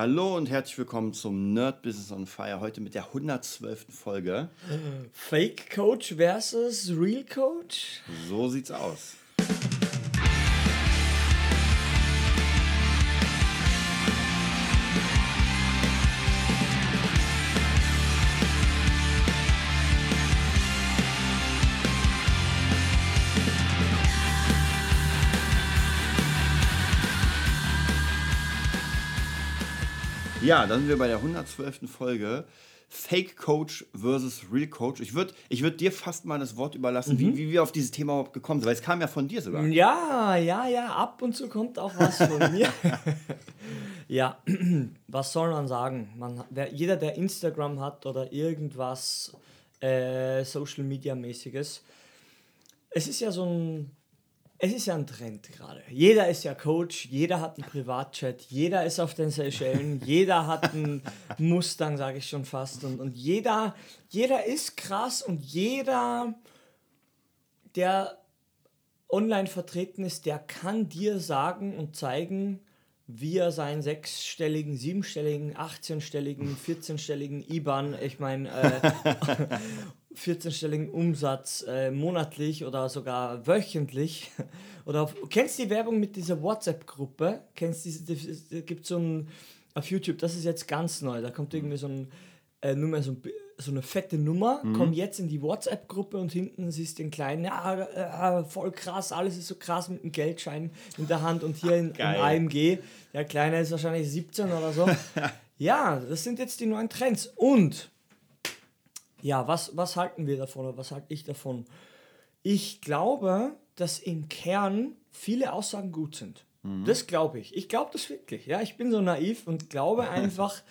Hallo und herzlich willkommen zum Nerd Business on Fire. Heute mit der 112. Folge. Fake Coach versus Real Coach? So sieht's aus. Ja, dann sind wir bei der 112. Folge. Fake Coach versus Real Coach. Ich würde ich würd dir fast mal das Wort überlassen, wie, wie wir auf dieses Thema überhaupt gekommen sind, weil es kam ja von dir sogar. Ja, ja, ja, ab und zu kommt auch was von mir. ja, was soll man sagen? Man, wer, jeder, der Instagram hat oder irgendwas äh, Social Media mäßiges, es ist ja so ein es ist ja ein Trend gerade. Jeder ist ja Coach, jeder hat einen Privatchat, jeder ist auf den Seychellen, jeder hat einen Mustang, sage ich schon fast. Und, und jeder, jeder ist krass und jeder, der online vertreten ist, der kann dir sagen und zeigen, wie er seinen sechsstelligen, siebenstelligen, 18-stelligen, 14-stelligen IBAN, ich meine, äh, 14-stelligen Umsatz äh, monatlich oder sogar wöchentlich. Oder auf, kennst du die Werbung mit dieser WhatsApp-Gruppe? Kennst du diese, gibt so ein auf YouTube, das ist jetzt ganz neu, da kommt irgendwie so ein äh, Nummer, so, ein, so eine fette Nummer, mhm. kommt jetzt in die WhatsApp-Gruppe und hinten siehst du den kleinen, ja, äh, voll krass, alles ist so krass mit einem Geldschein in der Hand und hier in, in AMG. Der Kleine ist wahrscheinlich 17 oder so. ja, das sind jetzt die neuen Trends. Und ja, was, was halten wir davon oder was halte ich davon? Ich glaube, dass im Kern viele Aussagen gut sind. Mhm. Das glaube ich. Ich glaube das wirklich. Ja, ich bin so naiv und glaube einfach,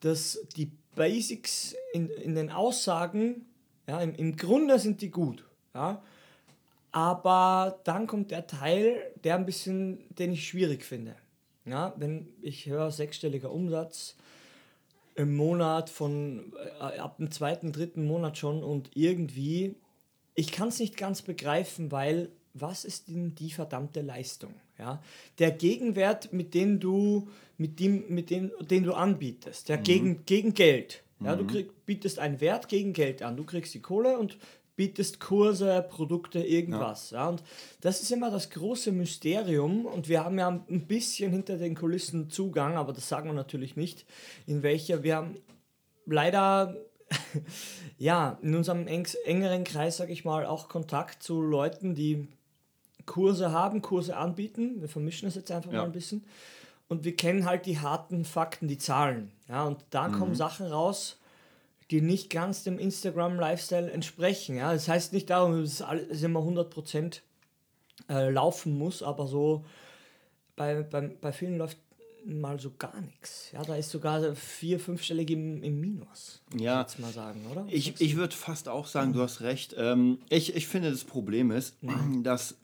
dass die Basics in, in den Aussagen, ja, im, im Grunde sind die gut. Ja. Aber dann kommt der Teil, der ein bisschen, den ich schwierig finde. Ja, wenn ich höre sechsstelliger Umsatz, im Monat von äh, ab dem zweiten, dritten Monat schon und irgendwie, ich kann es nicht ganz begreifen, weil was ist denn die verdammte Leistung? Ja? Der Gegenwert, mit dem du, mit dem, mit dem, den du anbietest, ja, mhm. gegen, gegen Geld. Ja, mhm. Du krieg, bietest einen Wert gegen Geld an. Du kriegst die Kohle und bietest Kurse, Produkte, irgendwas. Ja. ja. Und das ist immer das große Mysterium. Und wir haben ja ein bisschen hinter den Kulissen Zugang, aber das sagen wir natürlich nicht, in welcher wir haben leider ja in unserem engeren Kreis, sage ich mal, auch Kontakt zu Leuten, die Kurse haben, Kurse anbieten. Wir vermischen das jetzt einfach ja. mal ein bisschen. Und wir kennen halt die harten Fakten, die Zahlen. Ja, und da mhm. kommen Sachen raus, die nicht ganz dem Instagram-Lifestyle entsprechen. Ja? Das heißt nicht darum, dass es immer 100% äh, laufen muss, aber so bei, bei, bei vielen läuft mal so gar nichts. Ja, da ist sogar vier-, fünfstellig im, im Minus. Ja, ich mal sagen, oder? Ich, ich würde fast auch sagen, mhm. du hast recht. Ähm, ich, ich finde, das Problem ist, mhm. dass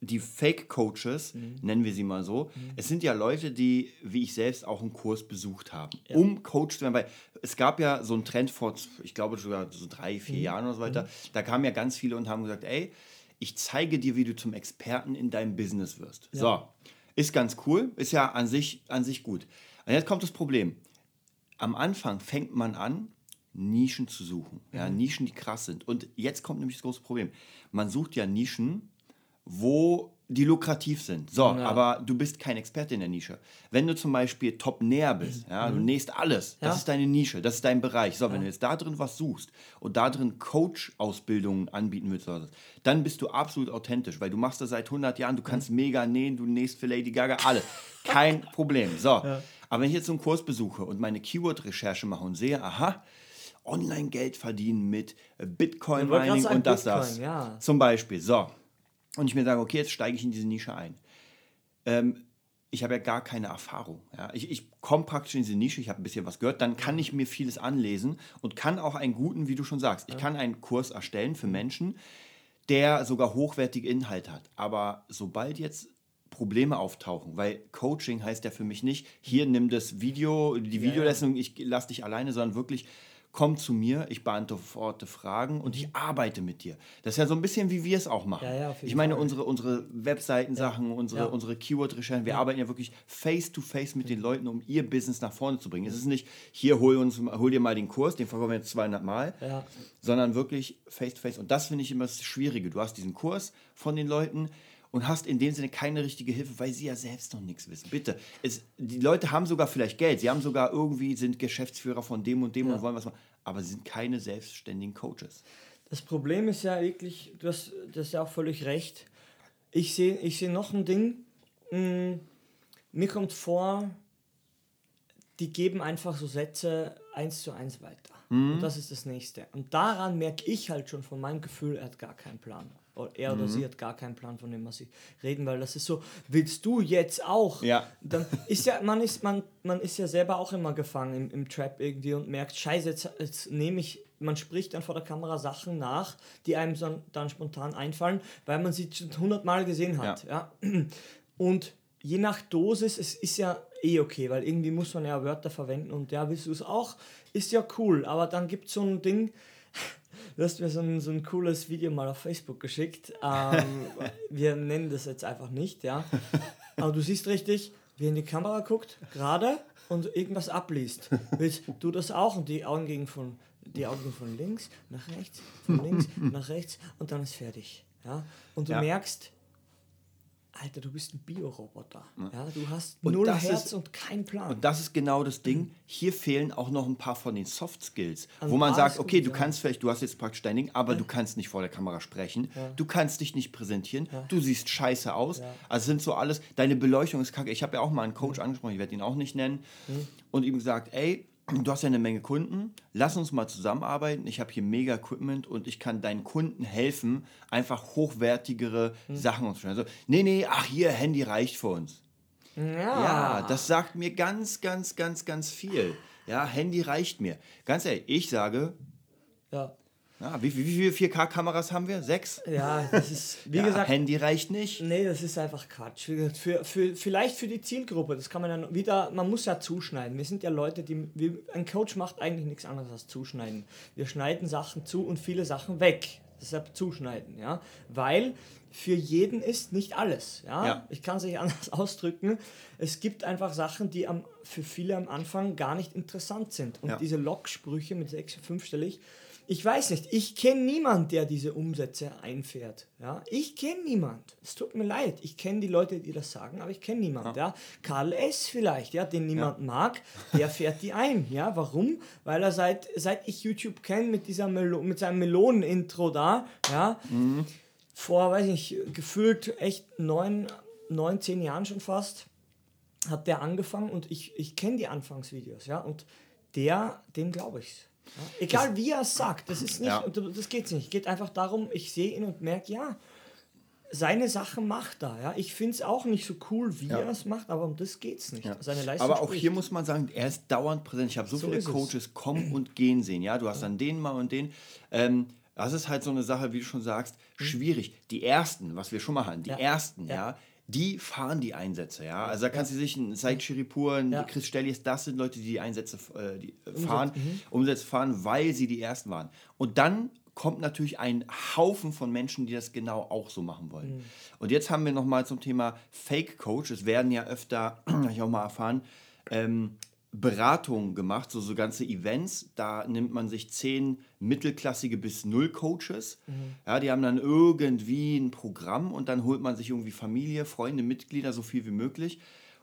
die Fake-Coaches, mhm. nennen wir sie mal so, mhm. es sind ja Leute, die, wie ich selbst, auch einen Kurs besucht haben, ja. um Coach zu werden. Weil es gab ja so einen Trend vor, ich glaube sogar so drei, vier mhm. Jahren oder so weiter, mhm. da kamen ja ganz viele und haben gesagt, ey, ich zeige dir, wie du zum Experten in deinem Business wirst. Ja. So, ist ganz cool, ist ja an sich, an sich gut. Und jetzt kommt das Problem. Am Anfang fängt man an, Nischen zu suchen. Ja, mhm. Nischen, die krass sind. Und jetzt kommt nämlich das große Problem. Man sucht ja Nischen, wo die lukrativ sind. So, ja. aber du bist kein Experte in der Nische. Wenn du zum Beispiel top näher bist, ja, mhm. du nähst alles, das ja. ist deine Nische, das ist dein Bereich. So, wenn du jetzt da drin was suchst und da drin Coach-Ausbildungen anbieten willst, dann bist du absolut authentisch, weil du machst das seit 100 Jahren, du kannst mega nähen, du nähst für Lady Gaga, alles. Kein Problem. So, aber wenn ich jetzt so einen Kurs besuche und meine Keyword-Recherche mache und sehe, aha, Online-Geld verdienen mit Bitcoin-Mining und das, Bitcoin, das. Ja. Zum Beispiel. So, und ich mir sage, okay, jetzt steige ich in diese Nische ein. Ähm, ich habe ja gar keine Erfahrung. Ja. Ich, ich komme praktisch in diese Nische, ich habe ein bisschen was gehört, dann kann ich mir vieles anlesen und kann auch einen guten, wie du schon sagst, ich kann einen Kurs erstellen für Menschen, der sogar hochwertige Inhalte hat. Aber sobald jetzt Probleme auftauchen, weil Coaching heißt ja für mich nicht, hier nimm das Video, die Videolesson, ich lasse dich alleine, sondern wirklich komm zu mir, ich beantworte Fragen und ich arbeite mit dir. Das ist ja so ein bisschen, wie wir es auch machen. Ja, ja, ich meine, Fall. unsere, unsere Webseitensachen, unsere, Ja. unsere Keyword-Recherchen, wir arbeiten ja wirklich face-to-face mit den Leuten, um ihr Business nach vorne zu bringen. Es ist nicht, hier, hol, uns, hol dir mal den Kurs, den verkaufen wir jetzt 200 Mal, sondern wirklich face-to-face. Und das finde ich immer das Schwierige. Du hast diesen Kurs von den Leuten und hast in dem Sinne keine richtige Hilfe, weil sie ja selbst noch nichts wissen. Bitte, es, die Leute haben sogar vielleicht Geld, sie haben sogar irgendwie, sind Geschäftsführer von dem und dem und wollen was machen, aber sie sind keine selbstständigen Coaches. Das Problem ist ja wirklich, du hast das ist ja auch völlig recht. Ich sehe ich seh noch ein Ding. Mm, Mir kommt vor, die geben einfach so Sätze eins zu eins weiter. Und das ist das nächste. Und daran merke ich halt schon von meinem Gefühl, er hat gar keinen Plan. Er oder sie hat gar keinen Plan, von dem was sie reden, weil das ist so, willst du jetzt auch? Ja. Dann ist ja, man ist, man, man ist ja selber auch immer gefangen im, im Trap irgendwie und merkt, scheiße, jetzt, jetzt nehme ich, man spricht dann vor der Kamera Sachen nach, die einem dann, dann spontan einfallen, weil man sie schon hundertmal gesehen hat. Ja. Und je nach Dosis, es ist ja eh okay, weil irgendwie muss man ja Wörter verwenden und ja, willst du es auch, ist ja cool, aber dann gibt es so ein Ding, du hast mir so ein, so ein cooles Video mal auf Facebook geschickt, ähm, wir nennen das jetzt einfach nicht, ja, aber du siehst richtig, wie er in die Kamera guckt, gerade und irgendwas abliest. Willst du das auch? Und die Augen gehen von, die Augen gehen von links nach rechts, von links nach rechts und dann ist fertig. Ja? Und du Ja. merkst, Alter, du bist ein Bioroboter. Ja, du hast Und null das Herz ist- und kein Plan. Und das ist genau das Ding. Hier fehlen auch noch ein paar von den Soft Skills, Also wo man sagt, gut, okay, du ja. kannst vielleicht, du hast jetzt praktisch dein Ding, aber du kannst nicht vor der Kamera sprechen, du kannst dich nicht präsentieren, du siehst scheiße aus. Also sind so alles, deine Beleuchtung ist kacke. Ich habe ja auch mal einen Coach angesprochen, ich werde ihn auch nicht nennen, und ihm gesagt, ey, du hast ja eine Menge Kunden, lass uns mal zusammenarbeiten. Ich habe hier mega Equipment und ich kann deinen Kunden helfen, einfach hochwertigere Sachen umzustellen. Also, nee, nee, ach hier, Handy reicht für uns. Ja, das sagt mir ganz, ganz, ganz, ganz viel. Ja, Handy reicht mir. Ganz ehrlich, ich sage, ja. Ja, wie, wie, wie viele 4K-Kameras haben wir? Sechs? ja, das ist, wie ja, gesagt, Handy reicht nicht. Nee, das ist einfach Quatsch. Für, für, vielleicht für die Zielgruppe, das kann man dann wieder, man muss ja zuschneiden. Wir sind ja Leute, die, wir, ein Coach macht eigentlich nichts anderes als zuschneiden. Wir schneiden Sachen zu und viele Sachen weg. Deshalb zuschneiden, ja. Weil für jeden ist nicht alles, ja. Ja. Ich kann es nicht anders ausdrücken. Es gibt einfach Sachen, die am, für viele am Anfang gar nicht interessant sind. Und Ja. diese Locksprüche mit sechs, fünfstellig, ich weiß nicht, ich kenne niemanden, der diese Umsätze einfährt. Ja? Ich kenne niemand. Es tut mir leid. Ich kenne die Leute, die das sagen, aber ich kenne niemanden. Ja. Karl S. vielleicht, ja, den niemand mag, der fährt die ein. Ja? Warum? Weil er seit, seit ich YouTube kenne mit, dieser Melo mit seinem Melonen-Intro da, ja, vor, weiß ich nicht, gefühlt echt neun, neun, zehn Jahren schon fast, hat der angefangen und ich, ich kenne die Anfangsvideos, ja, und der, dem glaube ich ja? Egal wie er es sagt, das ist nicht, Ja. das geht nicht. geht einfach darum, ich sehe ihn und merke, ja, seine Sache macht er, ja. Ich finde es auch nicht so cool, wie Ja. er es macht, aber um das geht es nicht. Ja. Seine Leistung Aber auch spricht. hier muss man sagen, er ist dauernd präsent. Ich habe so, So viele ist es. Coaches kommen und gehen sehen. Ja, du hast dann den mal und den. Ähm, das ist halt so eine Sache, wie du schon sagst, schwierig. Die ersten, was wir schon mal hatten, die ersten, ja. Die fahren die Einsätze, ja. Also da kannst du sich ein Said Chiripur, ein Ja. Chris Stellies, das sind Leute, die die Einsätze äh, die fahren, Umsätze fahren, weil sie die ersten waren. Und dann kommt natürlich ein Haufen von Menschen, die das genau auch so machen wollen. Und jetzt haben wir noch mal zum Thema Fake Coach. Es werden ja öfter, habe ich auch mal erfahren, ähm, Beratungen gemacht, so, so ganze Events. Da nimmt man sich zehn mittelklassige bis null Coaches. Ja, die haben dann irgendwie ein Programm und dann holt man sich irgendwie Familie, Freunde, Mitglieder, so viel wie möglich,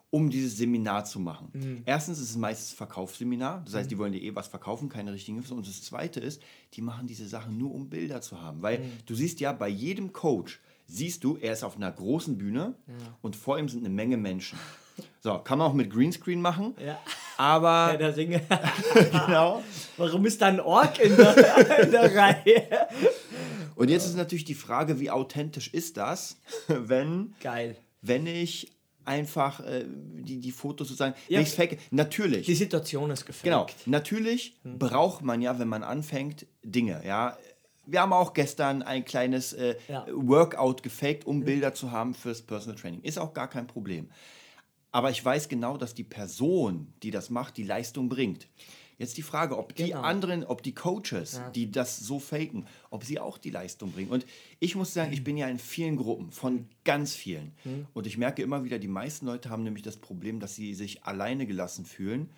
um dieses Seminar zu machen. Erstens ist es meistens Verkaufsseminar, das heißt, die wollen dir eh was verkaufen, keine richtigen Infos. Und das Zweite ist, die machen diese Sachen nur, um Bilder zu haben. Weil du siehst ja, bei jedem Coach siehst du, er ist auf einer großen Bühne und vor ihm sind eine Menge Menschen. So, kann man auch mit Greenscreen machen, Ja. aber Ja, der Ringe. genau. Warum ist da ein Ork in der, in der Reihe? Und jetzt ist natürlich die Frage, wie authentisch ist das, wenn, Geil. wenn ich einfach äh, die, die Fotos sozusagen, Ja. wenn ich's fake, natürlich. Die Situation ist gefaked. Genau, natürlich braucht man ja, wenn man anfängt, Dinge, ja. Wir haben auch gestern ein kleines äh, Ja. Workout gefaked, um Bilder zu haben fürs Personal Training. Ist auch gar kein Problem. Aber ich weiß genau, dass die Person, die das macht, die Leistung bringt. Jetzt die Frage, ob die Genau. anderen, ob die Coaches, die das so faken, ob sie auch die Leistung bringen. Und ich muss sagen, ich bin ja in vielen Gruppen, von ganz vielen. Und ich merke immer wieder, die meisten Leute haben nämlich das Problem, dass sie sich alleine gelassen fühlen.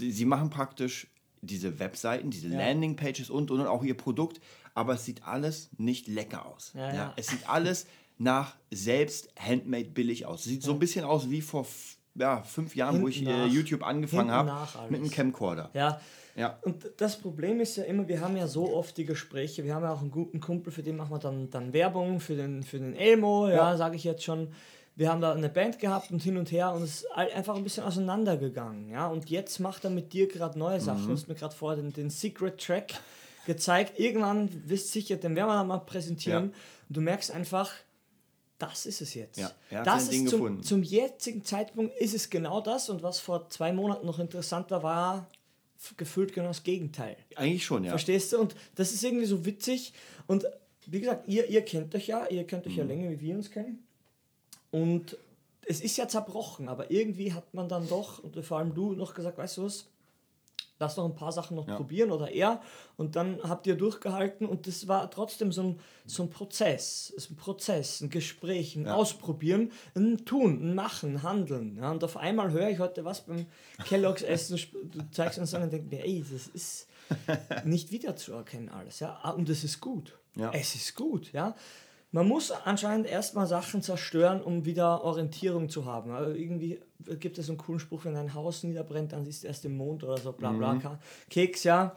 Die- Sie machen praktisch diese Webseiten, diese Landingpages und, und, und auch ihr Produkt, aber es sieht alles nicht lecker aus. Ja, ja. Es sieht alles nach selbst handmade billig aus. Sieht so ein bisschen aus wie vor ja, fünf Jahren, wo ich Hinten äh, nach. YouTube angefangen Hinten habe mit einem Camcorder. Ja. Ja. Und das Problem ist ja immer, wir haben ja so oft die Gespräche, wir haben ja auch einen guten Kumpel, für den machen wir dann, dann Werbung, für den, für den Elmo, ja, Ja. sage ich jetzt schon. Wir haben da eine Band gehabt und hin und her und es ist einfach ein bisschen auseinandergegangen, ja. Und jetzt macht er mit dir gerade neue Sachen. Mhm. Du hast mir gerade vorher den, den Secret Track gezeigt. Irgendwann wisst sicher, den werden wir dann mal präsentieren. Ja. Und du merkst einfach, das ist es jetzt. Ja, er hat das Ding ist zum, gefunden. zum jetzigen Zeitpunkt ist es genau das und was vor zwei Monaten noch interessant war, war gefühlt genau das Gegenteil. Eigentlich schon, ja. Verstehst du? Und das ist irgendwie so witzig. Und wie gesagt, ihr, ihr kennt euch ja, ihr kennt euch Mhm. ja länger, wie wir uns kennen. Und es ist ja zerbrochen, aber irgendwie hat man dann doch, und vor allem du, noch gesagt, weißt du was, lass noch ein paar Sachen noch Ja. probieren oder er. Und dann habt ihr durchgehalten und das war trotzdem so ein, so ein Prozess. Es ist ein Prozess, ein Gespräch, ein Ausprobieren, ein Tun, ein Machen, ein Handeln. Ja, und auf einmal höre ich heute was beim Kellogg's Essen, du zeigst uns an und denkst mir, ey, das ist nicht wiederzuerkennen alles. Ja? Ah, Und es ist gut. Ja. Es ist gut. Ja? Man muss anscheinend erstmal Sachen zerstören, um wieder Orientierung zu haben. Also irgendwie gibt es einen coolen Spruch, wenn ein Haus niederbrennt, dann siehst du erst den Mond oder so, bla bla. Ka- Keks, ja.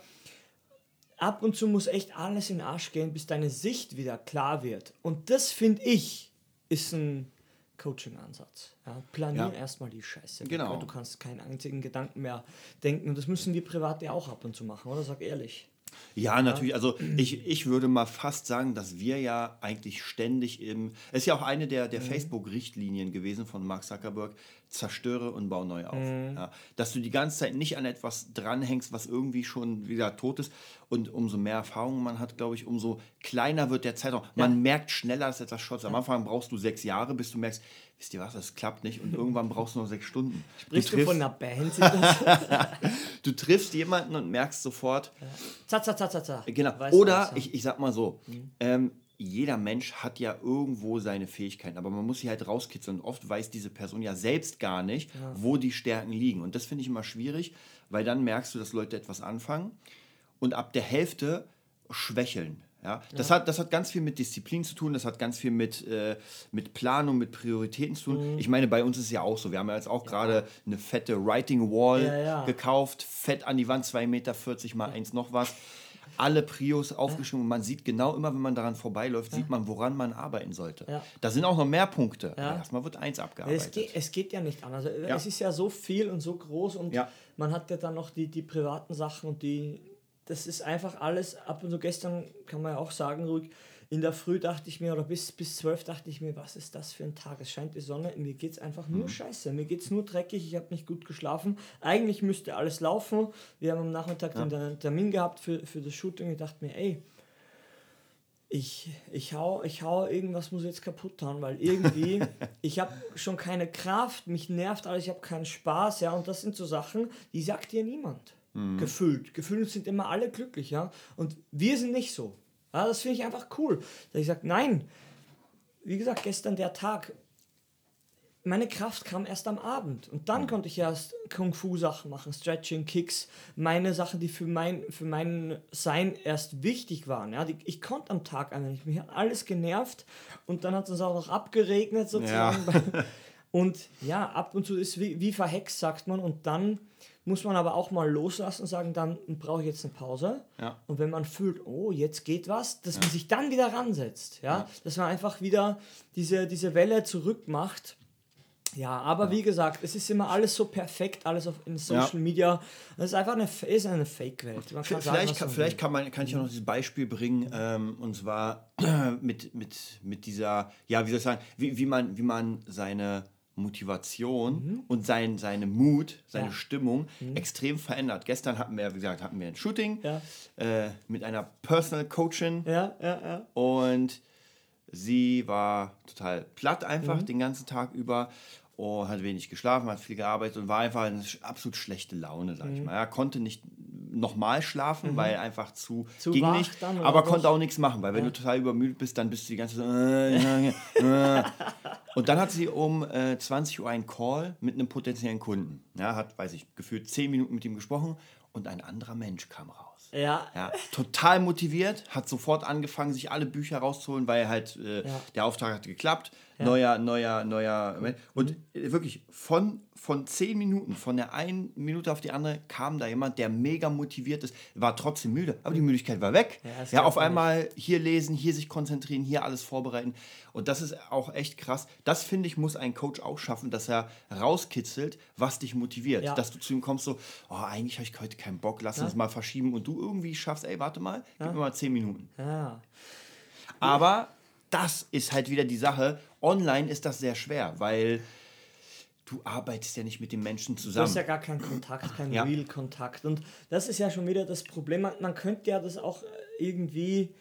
Ab und zu muss echt alles in den Arsch gehen, bis deine Sicht wieder klar wird. Und das, finde ich, ist ein Coaching-Ansatz. Ja, planier Ja. erstmal die Scheiße. Genau. Du kannst keinen einzigen Gedanken mehr denken. Und das müssen wir privat ja auch ab und zu machen, oder? Sag ehrlich. Ja, natürlich. Also ich, ich würde mal fast sagen, dass wir ja eigentlich ständig im. Es ist ja auch eine der, Mhm. der Facebook-Richtlinien gewesen von Mark Zuckerberg: zerstöre und bau neu auf. Mhm. Ja, dass du die ganze Zeit nicht an etwas dranhängst, was irgendwie schon wieder tot ist. Und umso mehr Erfahrung man hat, glaube ich, umso kleiner wird der Zeitraum. Man merkt schneller, dass etwas schotzt. Am Anfang brauchst du sechs Jahre, bis du merkst, wisst ihr was, das klappt nicht. Und irgendwann brauchst du noch sechs Stunden. Sprichst du, triffst- von einer Band? Du triffst jemanden und merkst sofort, za, za, za, za, za. Genau. Weißt du Oder ja. ich, ich sag mal so, ähm, jeder Mensch hat ja irgendwo seine Fähigkeiten, aber man muss sie halt rauskitzeln. Und oft weiß diese Person ja selbst gar nicht, wo die Stärken liegen. Und das finde ich immer schwierig, weil dann merkst du, dass Leute etwas anfangen und ab der Hälfte schwächeln. Ja? Das, Hat, das hat ganz viel mit Disziplin zu tun, das hat ganz viel mit, äh, mit Planung, mit Prioritäten zu Mhm. tun. Ich meine, bei uns ist es ja auch so. Wir haben ja jetzt auch gerade eine fette Writing Wall Ja, ja. gekauft, fett an die Wand, 2,40 Meter mal eins noch was. Alle Prios aufgeschrieben und man sieht genau immer, wenn man daran vorbeiläuft, sieht man, woran man arbeiten sollte. Ja. Da sind auch noch mehr Punkte. Ja. Erstmal wird eins Ja, abgearbeitet. Es geht, es geht ja nicht anders. Also, Ja. Es ist ja so viel und so groß und Ja. man hat ja dann noch die, die privaten Sachen und die. Das ist einfach alles. Ab und zu gestern kann man ja auch sagen, ruhig. In der Früh dachte ich mir, oder bis, bis 12 dachte ich mir, was ist das für ein Tag? Es scheint die Sonne, mir geht es einfach Mhm. nur scheiße. Mir geht es nur dreckig, ich habe nicht gut geschlafen. Eigentlich müsste alles laufen. Wir haben am Nachmittag den den Termin gehabt für, für das Shooting. Ich dachte mir, ey, ich, ich, hau, ich hau irgendwas muss jetzt kaputt hauen, weil irgendwie, ich habe schon keine Kraft, mich nervt alles, ich habe keinen Spaß, ja, und das sind so Sachen, die sagt dir niemand. Gefühlt. Gefühlt sind immer alle glücklich, ja, und wir sind nicht so. Ja, das finde ich einfach cool. Da ich sage, nein, wie gesagt, gestern der Tag, meine Kraft kam erst am Abend. Und dann konnte ich erst Kung-Fu-Sachen machen, Stretching, Kicks, meine Sachen, die für mein, für mein Sein erst wichtig waren. Ja, die, ich konnte am Tag einfach nicht. Mich hat alles genervt und dann hat es uns auch noch abgeregnet sozusagen. Und ja, ab und zu ist wie, wie verhext, sagt man. Und dann muss man aber auch mal loslassen und sagen, dann brauche ich jetzt eine Pause. Ja. Und wenn man fühlt, oh, jetzt geht was, dass man sich dann wieder ransetzt. Ja? Dass man einfach wieder diese, diese Welle zurückmacht. Ja, aber wie gesagt, es ist immer alles so perfekt, alles auf in Social Media. Das ist einfach eine, ist eine Fake-Welt. Sagen, Vielleicht, was kann, vielleicht will. kann, man, kann ich auch noch dieses Beispiel bringen, ähm, und zwar mit, mit, mit dieser, ja, wie soll ich sagen, wie, wie, man, wie man seine Motivation und sein, seine Mut, seine Mhm. Ja. Mhm. Stimmung extrem verändert. Gestern hatten wir, wie gesagt, hatten wir ein Shooting Ja. äh, mit einer Personal Coachin Ja, und sie war total platt einfach Mhm. den ganzen Tag über und hat wenig geschlafen, hat viel gearbeitet und war einfach eine sch- absolut schlechte Laune, sag Mhm. ich mal. Er konnte nicht nochmal schlafen, weil einfach zu, Zu ging nicht, aber konnte auch nichts machen, weil wenn du total übermüdet bist, dann bist du die ganze Zeit äh, äh, äh. Und dann hat sie um äh, 20 Uhr einen Call mit einem potenziellen Kunden. Ja, hat, weiß ich, gefühlt 10 Minuten mit ihm gesprochen und ein anderer Mensch kam raus. Ja. Ja, total motiviert, hat sofort angefangen, sich alle Bücher rauszuholen, weil halt äh, Ja. der Auftrag hat geklappt. Neuer, neuer, neuer. Mhm. Und äh, wirklich von, von zehn Minuten, von der einen Minute auf die andere, kam da jemand, der mega motiviert ist, war trotzdem müde, aber die Müdigkeit war weg. Ja, Ja, auf einmal hier lesen, hier sich konzentrieren, hier alles vorbereiten. Und das ist auch echt krass. Das finde ich, muss ein Coach auch schaffen, dass er rauskitzelt, was dich motiviert. Ja. Dass du zu ihm kommst, so, oh, eigentlich habe ich heute keinen Bock, lass uns mal verschieben. Und du irgendwie schaffst, ey, warte mal, gib mir mal zehn Minuten. Ja. Aber das ist halt wieder die Sache. Online ist das sehr schwer, weil du arbeitest ja nicht mit den Menschen Du zusammen. hast ja gar keinen Kontakt, keinen Ja. Real-Kontakt. Und das ist ja schon wieder das Problem. Man, man könnte ja das auch irgendwie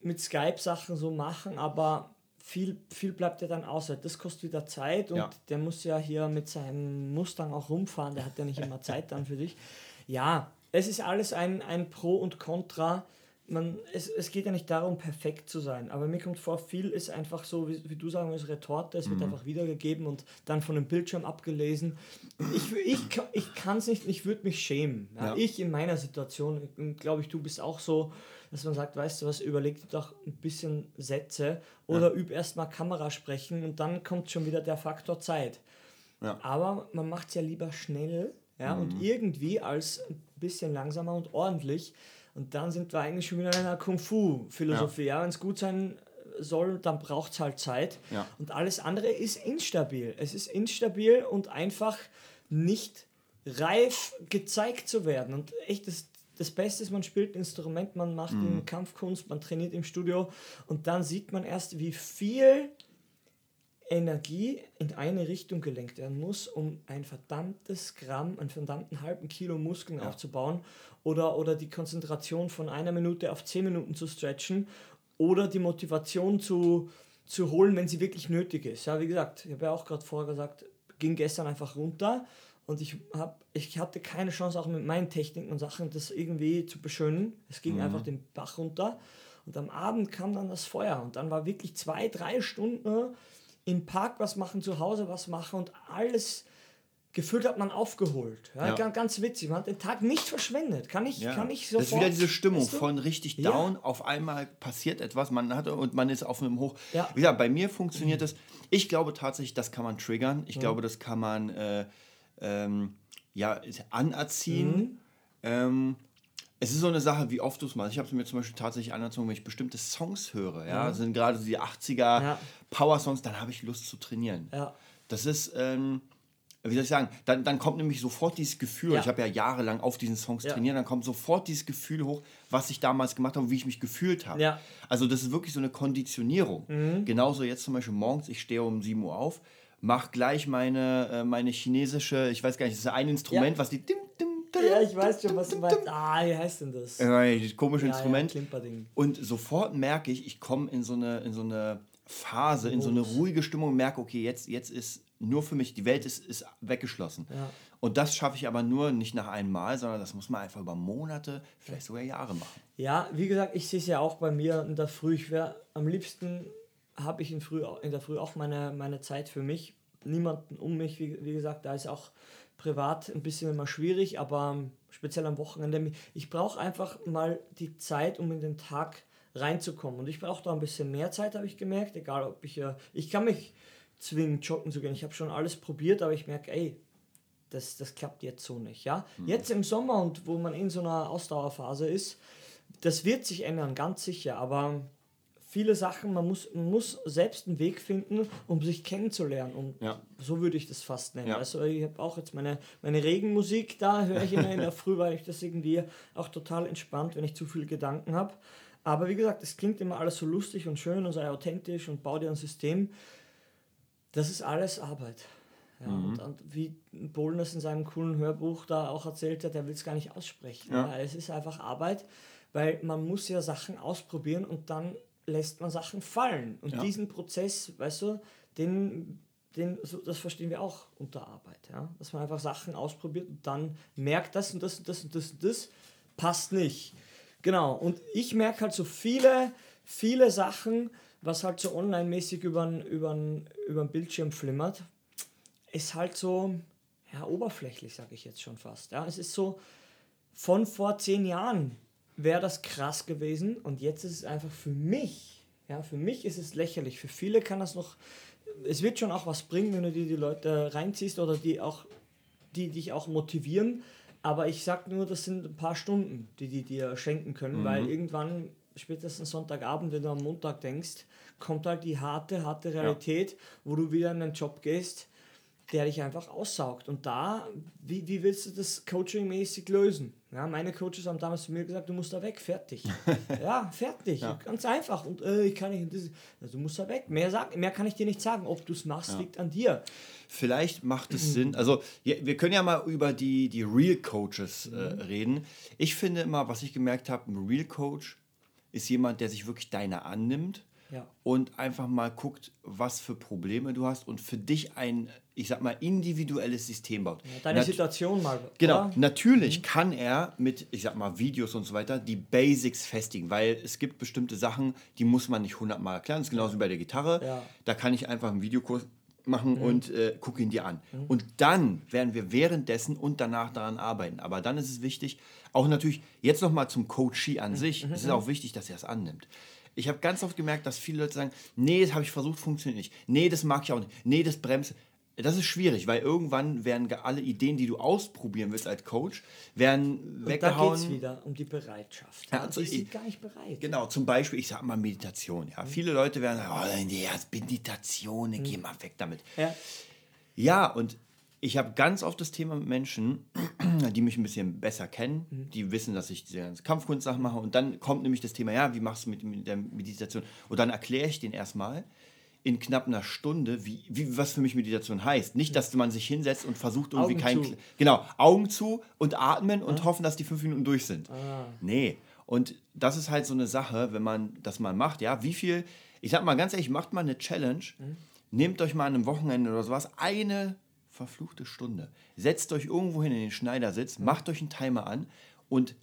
mit Skype-Sachen so machen, aber viel, viel bleibt ja dann außer. Das kostet wieder Zeit und Ja. der muss ja hier mit seinem Mustang auch rumfahren. Der hat ja nicht immer Zeit dann für dich. Ja, es ist alles ein, ein Pro und Contra. Man, es, es geht ja nicht darum, perfekt zu sein, aber mir kommt vor, viel ist einfach so, wie, wie du sagen willst, Retorte, es wird einfach wiedergegeben und dann von dem Bildschirm abgelesen. Ich, ich, ich kann es nicht, ich würde mich schämen. Ja? Ja. Ich in meiner Situation, glaube ich, du bist auch so, dass man sagt, weißt du was, überleg dir doch ein bisschen Sätze oder üb erstmal Kamera sprechen und dann kommt schon wieder der Faktor Zeit. Ja. Aber man macht es ja lieber schnell ja, Mhm. und irgendwie als ein bisschen langsamer und ordentlich. Und dann sind wir eigentlich schon wieder in einer Kung-Fu-Philosophie. Ja. Wenn es gut sein soll, dann braucht es halt Zeit. Ja. Und alles andere ist instabil. Es ist instabil und einfach nicht reif gezeigt zu werden. Und echt, das, das Beste ist, man spielt ein Instrument, man macht in Kampfkunst, man trainiert im Studio und dann sieht man erst, wie viel Energie in eine Richtung gelenkt werden muss, um ein verdammtes Gramm, einen verdammten halben Kilo Muskeln aufzubauen oder, oder die Konzentration von einer Minute auf zehn Minuten zu stretchen oder die Motivation zu, zu holen, wenn sie wirklich nötig ist. Ja, wie gesagt, ich habe ja auch gerade vorher gesagt, ging gestern einfach runter und ich, hab, ich hatte keine Chance, auch mit meinen Techniken und Sachen das irgendwie zu beschönen. Es ging einfach den Bach runter. Und am Abend kam dann das Feuer und dann war wirklich zwei, drei Stunden im Park was machen, zu Hause was machen und alles gefühlt hat man aufgeholt. Ja, Ja. Ganz, ganz witzig. Man hat den Tag nicht verschwendet. Kann ich, Ja. kann ich das sofort. ist wieder diese Stimmung weißt du? von richtig down, auf einmal passiert etwas, man hat und man ist auf einem Hoch. Ja. Wie gesagt, bei mir funktioniert das. Ich glaube tatsächlich, das kann man triggern. Ich glaube, das kann man äh, ähm, ja, anerziehen. Mhm. Ähm, es ist so eine Sache, wie oft du es machst. Ich habe es mir zum Beispiel tatsächlich anerzogen, wenn ich bestimmte Songs höre. Ja, das sind gerade die 80er Ja. Power-Songs, dann habe ich Lust zu trainieren. Ja. Das ist, ähm, wie soll ich sagen, dann, dann kommt nämlich sofort dieses Gefühl, Ja. ich habe ja jahrelang auf diesen Songs Ja. trainiert, dann kommt sofort dieses Gefühl hoch, was ich damals gemacht habe, wie ich mich gefühlt habe. Ja. Mhm. Also das ist wirklich so eine Konditionierung. Genauso jetzt zum Beispiel morgens, ich stehe um 7 Uhr auf, mache gleich meine, äh, meine chinesische, ich weiß gar nicht, das ist ein Instrument, was die dim, dim, Ja, ich weiß schon, was du meinst. Ah, wie heißt denn das? äh, dieses komische Ja, ja, Instrument. Klimperding. Und sofort merke ich, ich komme in so eine, in so eine Phase, in so eine ruhige Stimmung und merke, okay, jetzt, jetzt ist nur für mich, die Welt ist, ist weggeschlossen. Ja. Und das schaffe ich aber nur nicht nach einem Mal, sondern das muss man einfach über Monate, vielleicht sogar Jahre machen. Ja, wie gesagt, ich sehe es ja auch bei mir in der Früh. Ich wäre am liebsten habe ich in, Früh, in der Früh auch meine, meine Zeit für mich. Niemanden um mich, wie, wie gesagt, da ist auch privat ein bisschen immer schwierig, aber speziell am Wochenende. Ich brauche einfach mal die Zeit, um in den Tag reinzukommen. Und ich brauche da ein bisschen mehr Zeit, habe ich gemerkt. Egal, ob ich ja. Ich kann mich zwingen, joggen zu gehen. Ich habe schon alles probiert, aber ich merke, ey, das, das klappt jetzt so nicht. Ja? Jetzt im Sommer und wo man in so einer Ausdauerphase ist, das wird sich ändern, ganz sicher, aber viele Sachen, man muss, man muss selbst einen Weg finden, um sich kennenzulernen. Und Ja. so würde ich das fast nennen. Ja. Also ich habe auch jetzt meine, meine Regenmusik, da höre ich immer in der Früh, weil ich das irgendwie auch total entspannt, wenn ich zu viele Gedanken habe. Aber wie gesagt, es klingt immer alles so lustig und schön und sei authentisch und bau dir ein System. Das ist alles Arbeit. Ja, und, und wie Bohlen das in seinem coolen Hörbuch da auch erzählt hat, der will es gar nicht aussprechen. Ja. es ist einfach Arbeit, weil man muss ja Sachen ausprobieren und dann lässt man Sachen fallen. Und Ja. diesen Prozess, weißt du, den, den, so, das verstehen wir auch unter Arbeit. Ja? Dass man einfach Sachen ausprobiert und dann merkt, das und das und das und das und das passt nicht. Genau, und ich merke halt so viele, viele Sachen, was halt so online-mäßig über den Bildschirm flimmert, ist halt so, ja, oberflächlich, sage ich jetzt schon fast. Ja, es ist so, von vor zehn Jahren wäre das krass gewesen und jetzt ist es einfach für mich, ja, für mich ist es lächerlich. Für viele kann das noch, es wird schon auch was bringen, wenn du dir die Leute reinziehst oder die auch, die dich auch motivieren. Aber ich sag nur, das sind ein paar Stunden, die die dir schenken können, mhm. weil irgendwann, spätestens Sonntagabend, wenn du am Montag denkst, kommt halt die harte, harte Realität, ja. wo du wieder in den Job gehst der dich einfach aussaugt. Und da, wie, wie willst du das coachingmäßig lösen? Ja, meine Coaches haben damals zu mir gesagt, du musst da weg, fertig. ja, fertig. Ja. Ganz einfach. Und äh, ich kann nicht. Also, du musst da weg. Mehr, sag, mehr kann ich dir nicht sagen. Ob du es machst, ja. liegt an dir. Vielleicht macht es Sinn. Also, ja, wir können ja mal über die, die Real Coaches äh, mhm. reden. Ich finde immer, was ich gemerkt habe, ein Real Coach ist jemand, der sich wirklich deine annimmt ja. und einfach mal guckt, was für Probleme du hast und für dich ein, ich sag mal, individuelles System baut. Ja, deine Nat Situation mal. Genau, oder? natürlich mhm. kann er mit, ich sag mal, Videos und so weiter die Basics festigen, weil es gibt bestimmte Sachen, die muss man nicht hundertmal erklären. Das ist genauso wie bei der Gitarre. Ja. Da kann ich einfach einen Videokurs machen mhm. und äh, gucke ihn dir an. Mhm. Und dann werden wir währenddessen und danach daran arbeiten. Aber dann ist es wichtig, auch natürlich, jetzt nochmal zum Coachee an mhm. sich, mhm. es ist auch wichtig, dass er es annimmt. Ich habe ganz oft gemerkt, dass viele Leute sagen, nee, das habe ich versucht, funktioniert nicht. Nee, das mag ich auch nicht. Nee, das bremst. Das ist schwierig, weil irgendwann werden alle Ideen, die du ausprobieren willst als Coach, werden und weggehauen. Da geht es wieder um die Bereitschaft. Ja, also die sind gar nicht bereit. Genau, zum Beispiel, ich sage mal Meditation. Ja. Mhm. Viele Leute werden sagen, oh, nee, Meditation, mhm. geh mal weg damit. Ja, ja und ich habe ganz oft das Thema mit Menschen, die mich ein bisschen besser kennen, mhm. die wissen, dass ich diese ganze Kampfkunstsachen mache. Und dann kommt nämlich das Thema, ja, wie machst du mit, mit der Meditation? Und dann erkläre ich den erstmal in knapp einer Stunde, wie, wie, was für mich Meditation heißt. Nicht, dass man sich hinsetzt und versucht irgendwie kein. Zu. Genau, Augen zu und atmen und ah. hoffen, dass die fünf Minuten durch sind. Ah. Nee. Und das ist halt so eine Sache, wenn man das mal macht, ja, wie viel, ich sag mal ganz ehrlich, macht mal eine Challenge, mhm. nehmt euch mal an einem Wochenende oder sowas eine verfluchte Stunde. Setzt euch irgendwo hin in den Schneidersitz, mhm. macht euch einen Timer an und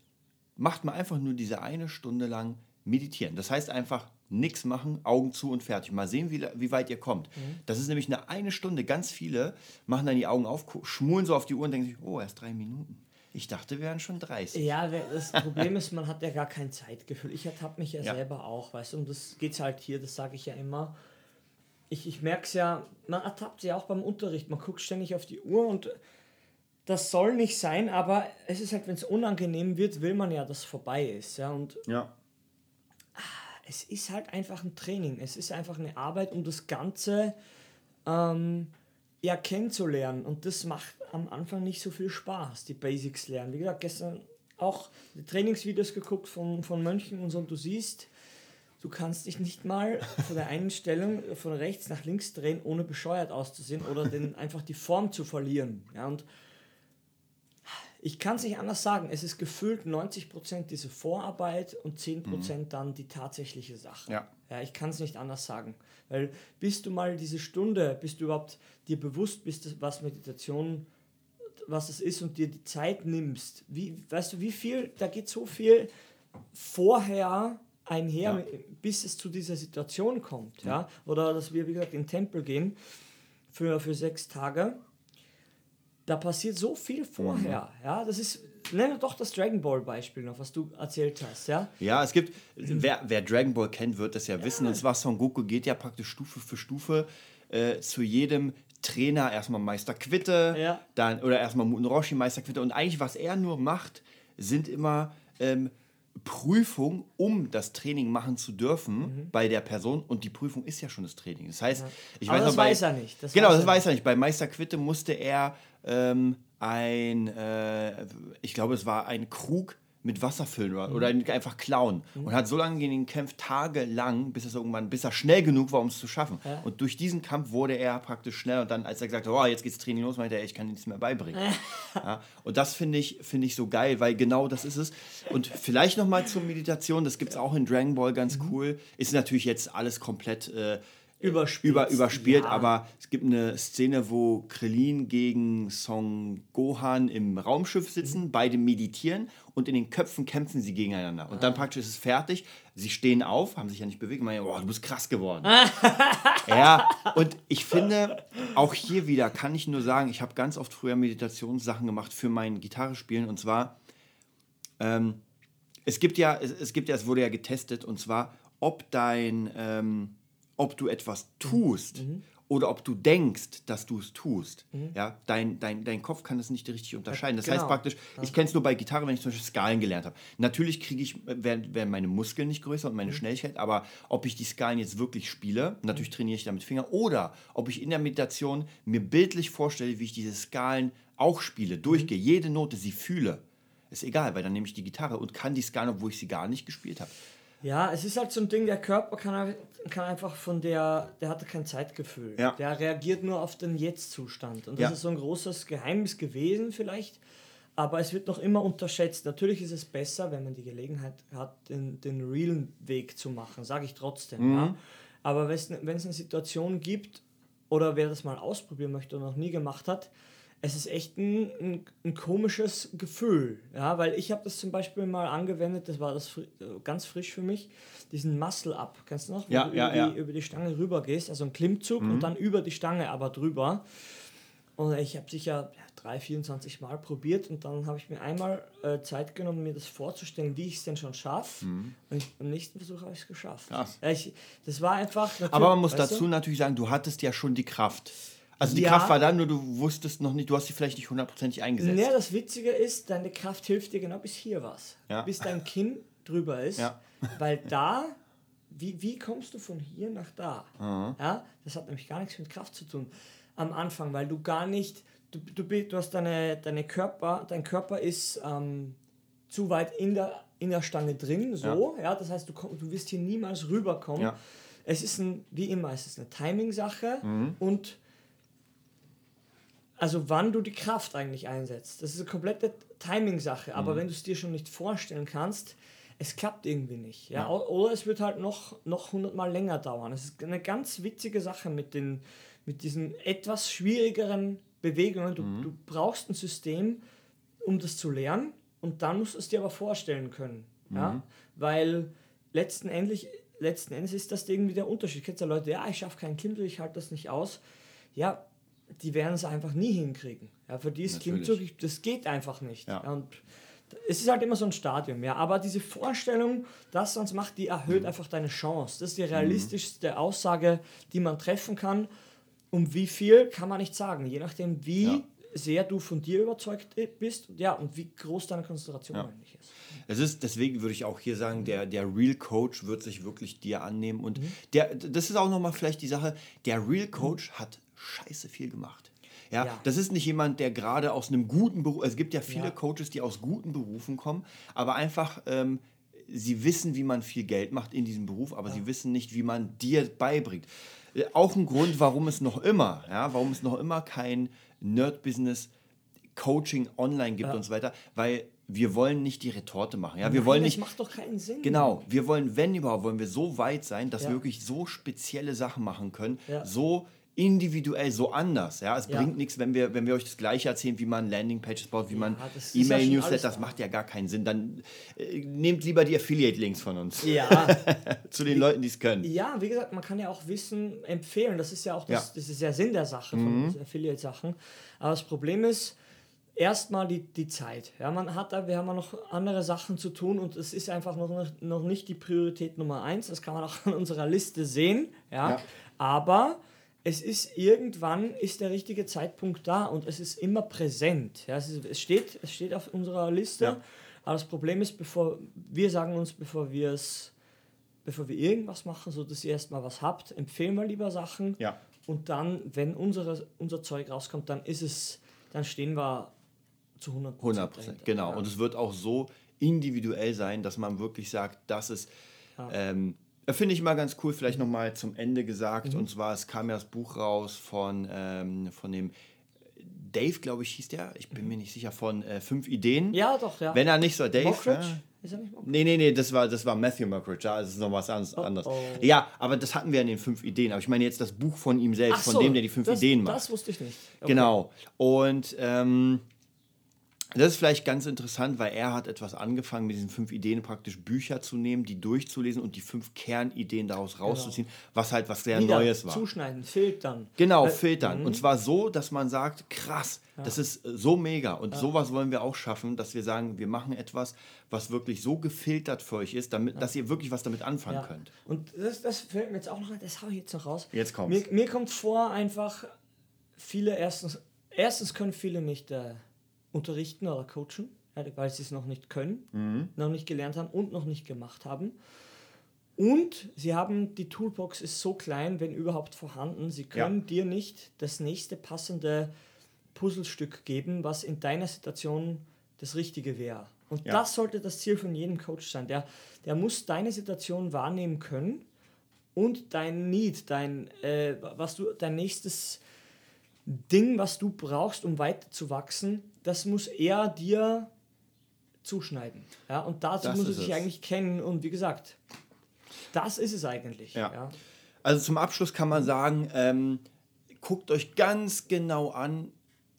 macht mal einfach nur diese eine Stunde lang meditieren. Das heißt einfach nichts machen, Augen zu und fertig. Mal sehen, wie, wie weit ihr kommt. Mhm. Das ist nämlich eine eine Stunde. Ganz viele machen dann die Augen auf, schmulen so auf die Uhr und denken sich, oh, erst drei Minuten. Ich dachte, wir wären schon 30. Ja, das Problem ist, man hat ja gar kein Zeitgefühl. Ich ertappe mich ja, ja, selber auch, weißt du, und das geht halt hier, das sage ich ja immer ich, ich merke es ja, man ertappt ja auch beim Unterricht, man guckt ständig auf die Uhr und das soll nicht sein, aber es ist halt, wenn es unangenehm wird, will man ja, dass es vorbei ist. Ja, und ja. es ist halt einfach ein Training, es ist einfach eine Arbeit, um das Ganze ähm, ja, kennenzulernen. Und das macht am Anfang nicht so viel Spaß, die Basics lernen. Wie gesagt, gestern auch die Trainingsvideos geguckt von, von Mönchen und so, und du siehst, Du kannst dich nicht mal von der einen Stellung von rechts nach links drehen, ohne bescheuert auszusehen oder den, einfach die Form zu verlieren. Ja, und ich kann es nicht anders sagen. Es ist gefühlt 90% diese Vorarbeit und 10% mhm. dann die tatsächliche Sache. Ja. Ja, ich kann es nicht anders sagen. Weil bist du mal diese Stunde, bist du überhaupt dir bewusst bist, was Meditation, was es ist und dir die Zeit nimmst, wie, weißt du, wie viel, da geht so viel vorher einher, ja. bis es zu dieser Situation kommt. Ja. ja. Oder dass wir, wie gesagt, in den Tempel gehen für, für sechs Tage. Da passiert so viel vorher. Mhm. Ja, das ist, nenne doch das Dragon Ball Beispiel noch, was du erzählt hast. Ja, ja es gibt, wer, wer Dragon Ball kennt, wird das ja, ja. wissen. Und zwar Son Goku geht ja praktisch Stufe für Stufe äh, zu jedem Trainer erstmal Meister Quitte, ja. dann oder erstmal Muten Roshi Meister Quitte und eigentlich was er nur macht, sind immer ähm, Prüfung, um das Training machen zu dürfen mhm. bei der Person. Und die Prüfung ist ja schon das Training. Das heißt, ja. ich weiß das bei, weiß er nicht. Das genau, weiß das weiß er nicht. Bei Meister Quitte musste er ähm, ein, äh, ich glaube, es war ein Krug mit Wasser füllen oder, mhm. oder einfach klauen. Mhm. Und hat so lange gegen ihn gekämpft, tagelang, bis es irgendwann, bis er schnell genug war, um es zu schaffen. Ja. Und durch diesen Kampf wurde er praktisch schnell und dann, als er gesagt hat, oh, jetzt geht's Training los, meinte er, ich kann nichts mehr beibringen. ja. Und das finde ich, find ich so geil, weil genau das ist es. Und vielleicht nochmal zur Meditation, das gibt es auch in Dragon Ball ganz mhm. cool. Ist natürlich jetzt alles komplett. Äh, Überspielt. über, überspielt, Ja. aber es gibt eine Szene, wo Krillin gegen Son Gohan im Raumschiff sitzen, Mhm. beide meditieren und in den Köpfen kämpfen sie gegeneinander. Und Ah. dann praktisch ist es fertig, sie stehen auf, haben sich ja nicht bewegt und meinen, boah, du bist krass geworden. Ja, und ich finde, auch hier wieder kann ich nur sagen, ich habe ganz oft früher Meditationssachen gemacht für mein Gitarrespielen und zwar ähm, es gibt ja, es, es gibt ja, es wurde ja getestet, und zwar, ob dein, ähm, ob du etwas tust oder ob du denkst, dass du es tust. Ja, dein, dein, dein Kopf kann das nicht richtig unterscheiden. Das heißt genau. praktisch, ich kenne es nur bei Gitarre, wenn ich zum Beispiel Skalen gelernt habe. Natürlich kriege ich, werden, werden meine Muskeln nicht größer und meine Schnelligkeit, aber ob ich die Skalen jetzt wirklich spiele, natürlich trainiere ich damit Finger, oder ob ich in der Meditation mir bildlich vorstelle, wie ich diese Skalen auch spiele, durchgehe, jede Note, sie fühle. Ist egal, weil dann nehme ich die Gitarre und kann die Skalen, obwohl ich sie gar nicht gespielt habe. Ja, es ist halt so ein Ding, der Körper kann, kann einfach von der, der hat kein Zeitgefühl. Ja. Der reagiert nur auf den Jetzt-Zustand. Und das Ja. ist so ein großes Geheimnis gewesen vielleicht, aber es wird noch immer unterschätzt. Natürlich ist es besser, wenn man die Gelegenheit hat, den, den realen Weg zu machen, sage ich trotzdem. Mhm. Ja? Aber wenn es wenn es eine Situation gibt, oder wer das mal ausprobieren möchte und noch nie gemacht hat, es ist echt ein, ein, ein komisches Gefühl, ja, weil ich habe das zum Beispiel mal angewendet, das war das fri äh, ganz frisch für mich, diesen Muscle-Up, kennst du noch? Wo Ja, du ja, über, ja. Die, über die Stange rüber gehst, also ein Klimmzug und dann über die Stange aber drüber. Und ich habe sicher ja, drei, 24 Mal probiert und dann habe ich mir einmal äh, Zeit genommen, mir das vorzustellen, wie ich es denn schon schaffe. Und ich, beim nächsten Versuch habe ich es geschafft. Krass. Ja, ich, das war einfach. Aber man muss dazu du? natürlich sagen, du hattest ja schon die Kraft. Also die Ja. Kraft war da, nur du wusstest noch nicht, du hast sie vielleicht nicht hundertprozentig eingesetzt. Ja, das Witzige ist, deine Kraft hilft dir genau bis hier was. Ja. Bis dein Kinn drüber ist. Ja. Weil da, wie, wie kommst du von hier nach da? Ja, das hat nämlich gar nichts mit Kraft zu tun. Am Anfang, weil du gar nicht, du, du, du hast deine, deine Körper, dein Körper ist ähm, zu weit in der, in der Stange drin, so, ja, das heißt, du, komm, du wirst hier niemals rüberkommen. Ja. Es ist ein, wie immer, es ist eine Timing-Sache Mhm. und also wann du die Kraft eigentlich einsetzt. Das ist eine komplette Timing-Sache. Mhm. Aber wenn du es dir schon nicht vorstellen kannst, es klappt irgendwie nicht. Ja? O- Oder es wird halt noch, noch hundertmal länger dauern. Es ist eine ganz witzige Sache mit, den, mit diesen etwas schwierigeren Bewegungen. Du, Mhm. du brauchst ein System, um das zu lernen. Und dann musst du es dir aber vorstellen können. Mhm. Ja? Weil letzten Endes, letzten Endes ist das irgendwie der Unterschied. Kennst du Leute, ja, ich schaffe keinen Klimmzug, ich halte das nicht aus. Ja, die werden es einfach nie hinkriegen. Ja, für die ist. Klimmzug, das geht einfach nicht. Ja. Und es ist halt immer so ein Stadium, ja. Aber diese Vorstellung, dass sonst macht, die Mhm. erhöht einfach deine Chance. Das ist die realistischste Aussage, die man treffen kann. Um wie viel kann man nicht sagen, je nachdem, wie Ja. sehr du von dir überzeugt bist ja, und wie groß deine Konzentration Ja. eigentlich ist. Es ist, deswegen würde ich auch hier sagen, der, der Real Coach wird sich wirklich dir annehmen. Und Mhm. der, das ist auch nochmal vielleicht die Sache, der Real Coach hat scheiße viel gemacht. Ja, Ja. das ist nicht jemand, der gerade aus einem guten Beruf, es gibt ja viele Ja. Coaches, die aus guten Berufen kommen, aber einfach, ähm, sie wissen, wie man viel Geld macht in diesem Beruf, aber sie wissen nicht, wie man dir beibringt. Äh, Auch ein Grund, warum es noch immer, ja, warum es noch immer kein Nerd-Business Coaching online gibt Ja. und so weiter, weil wir wollen nicht die Retorte machen. Ja, wir Nein, wollen das nicht. macht doch keinen Sinn. Genau, wir wollen, wenn überhaupt, wollen wir so weit sein, dass Ja. wir wirklich so spezielle Sachen machen können, Ja. so individuell, so anders. Ja, es Ja. bringt nichts, wenn wir, wenn wir euch das Gleiche erzählen, wie man Landingpages baut, wie man ja schon E-Mail-Newsletter, das da. macht ja gar keinen Sinn. Dann äh, nehmt lieber die Affiliate-Links von uns Ja, zu den Leuten, die es können. Ja, wie gesagt, man kann ja auch Wissen empfehlen. Das ist ja auch das, Ja. Mhm. das ist ja Sinn der Sache von diesen Affiliate-Sachen. Aber das Problem ist erstmal die, die Zeit. Ja, man hat da, wir haben ja noch andere Sachen zu tun und es ist einfach noch, nicht- noch nicht die Priorität Nummer eins. Das kann man auch an unserer Liste sehen. Ja. Aber es ist irgendwann ist der richtige Zeitpunkt da und es ist immer präsent. Ja, es, ist, es, steht, es steht auf unserer Liste. Ja. Aber das Problem ist, bevor wir sagen uns, bevor wir es bevor wir irgendwas machen, so dass ihr erstmal was habt, empfehlen wir lieber Sachen. Ja. Und dann, wenn unsere, unser Zeug rauskommt, dann ist es, dann stehen wir zu 100 100 Prozent, genau. Ja. Und es wird auch so individuell sein, dass man wirklich sagt, das ist, ähm, finde ich mal ganz cool, vielleicht nochmal zum Ende gesagt. Mhm. Und zwar, es kam ja das Buch raus von, ähm, von dem Dave, glaube ich, hieß der. Ich bin mir nicht sicher, von äh, Fünf Ideen. Mhm. ja, doch, ja. Wenn er nicht so, Dave, Mockridge? ja, Ist er nicht Mockridge? Nee, nee, nee, das war, das war Matthew Mockridge, ja, das ist noch was anderes. anderes. Ja, aber das hatten wir in den fünf Ideen. Aber ich meine jetzt das Buch von ihm selbst, Ach von so, dem, der die fünf das, Ideen macht. Das wusste ich nicht. Okay. Genau. Und ähm, das ist vielleicht ganz interessant, weil er hat etwas angefangen, mit diesen fünf Ideen praktisch Bücher zu nehmen, die durchzulesen und die fünf Kernideen daraus rauszuziehen, was halt was sehr Wieder Neues war. Zuschneiden, filtern. Genau, Äh, filtern. Und zwar so, dass man sagt, krass, das ist äh, so mega. Und sowas wollen wir auch schaffen, dass wir sagen, wir machen etwas, was wirklich so gefiltert für euch ist, damit, dass ihr wirklich was damit anfangen Ja. könnt. Und das, das fällt mir jetzt auch noch, das hau ich jetzt noch raus. Jetzt kommt's. Mir, mir kommt vor, einfach viele, erstens, erstens können viele nicht äh, unterrichten oder coachen, ja, weil sie es noch nicht können, Mhm. noch nicht gelernt haben und noch nicht gemacht haben. Und sie haben, die Toolbox ist so klein, wenn überhaupt vorhanden, sie können dir nicht das nächste passende Puzzlestück geben, was in deiner Situation das Richtige wäre. Und Ja. das sollte das Ziel von jedem Coach sein. Der, der muss deine Situation wahrnehmen können und dein Need, dein, äh, was du, dein nächstes Ding, was du brauchst, um weiterzuwachsen, das muss er dir zuschneiden. Ja, und dazu Das muss er sich eigentlich kennen. Und wie gesagt, das ist es eigentlich. Ja. Ja. Also zum Abschluss kann man sagen, ähm, guckt euch ganz genau an,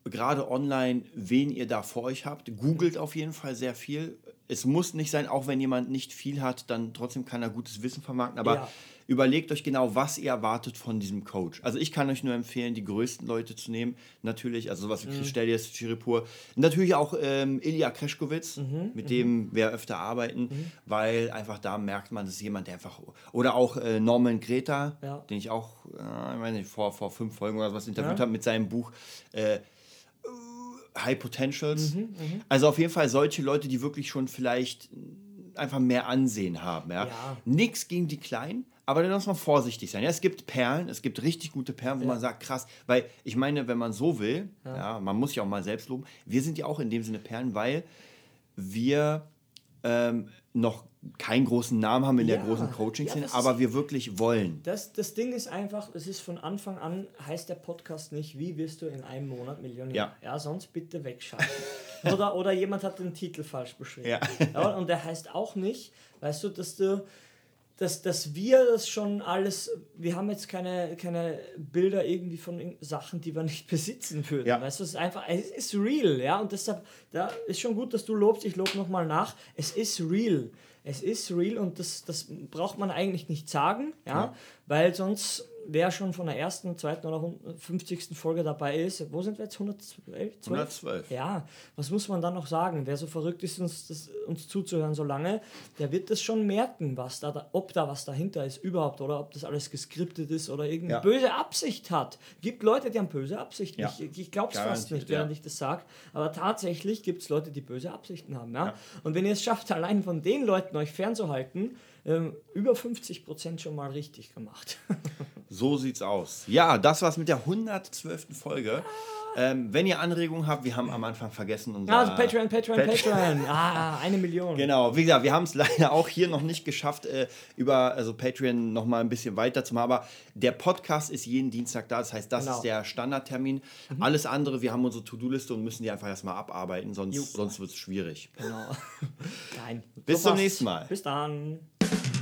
gerade online, wen ihr da vor euch habt. Googelt auf jeden Fall sehr viel. Es muss nicht sein, auch wenn jemand nicht viel hat, dann trotzdem kann er gutes Wissen vermarkten. Aber Ja. Überlegt euch genau, was ihr erwartet von diesem Coach. Also ich kann euch nur empfehlen, die größten Leute zu nehmen. Natürlich, also sowas wie Mhm. Stelias, Chiripur. Natürlich auch ähm, Ilya Kreschkowitz, Mhm, mit dem wir öfter arbeiten, weil einfach da merkt man, das ist jemand, der einfach... Oder auch äh, Norman Greta, Ja. den ich auch, äh, ich weiß nicht, vor, vor fünf Folgen oder was interviewt Ja. habe mit seinem Buch äh, High Potentials. Mhm, also auf jeden Fall solche Leute, die wirklich schon vielleicht einfach mehr Ansehen haben. Ja? Ja. Nix gegen die Kleinen, aber dann muss man vorsichtig sein. Ja, es gibt Perlen, es gibt richtig gute Perlen, wo man sagt, krass, weil ich meine, wenn man so will, ja. man muss ja auch mal selbst loben, wir sind ja auch in dem Sinne Perlen, weil wir ähm, noch keinen großen Namen haben in der Ja. großen Coaching-Szene, Ja, aber wir wirklich wollen. Das, das Ding ist einfach, es ist von Anfang an, heißt der Podcast nicht, wie wirst du in einem Monat Millionär? Ja. Ja, sonst bitte wegschalten. oder, oder jemand hat den Titel falsch beschrieben. Ja. Ja, und der heißt auch nicht, weißt du, dass du, dass, dass wir das schon alles, wir haben jetzt keine, keine Bilder irgendwie von Sachen, die wir nicht besitzen würden. Ja. Weißt du, es ist einfach, es ist real, ja, und deshalb, da ist schon gut, dass du lobst, ich lobe nochmal nach. Es ist real. Es ist real und das, das braucht man eigentlich nicht sagen, ja, Ja. Weil sonst, wer schon von der ersten, zweiten oder 50. Folge dabei ist, wo sind wir jetzt? 112? 112. Ja, was muss man dann noch sagen? Wer so verrückt ist, uns, das, uns zuzuhören so lange, der wird das schon merken, was da, ob da was dahinter ist überhaupt oder ob das alles geskriptet ist oder irgendeine Ja. böse Absicht hat. Gibt Leute, die haben böse Absichten. Ja. Ich, ich glaube es fast nicht, während ja. ich das sage. Aber tatsächlich gibt es Leute, die böse Absichten haben. Ja. Und wenn ihr es schafft, allein von den Leuten euch fernzuhalten, ähm, über 50% schon mal richtig gemacht. So sieht's aus. Ja, das war's mit der 112. Folge. Ähm, wenn ihr Anregungen habt, wir haben am Anfang vergessen unser also Patreon, Patreon, Pat- Patreon. Ah, eine Million. Genau, wie gesagt, wir haben es leider auch hier noch nicht geschafft, äh, über also Patreon noch mal ein bisschen weiter zu machen. Aber der Podcast ist jeden Dienstag da. Das heißt, das Genau. ist der Standardtermin. Alles andere, wir haben unsere To-Do-Liste und müssen die einfach erstmal abarbeiten, sonst, sonst wird es schwierig. Genau. Nein. Bis So zum nächsten Mal. Bis dann. Thank you.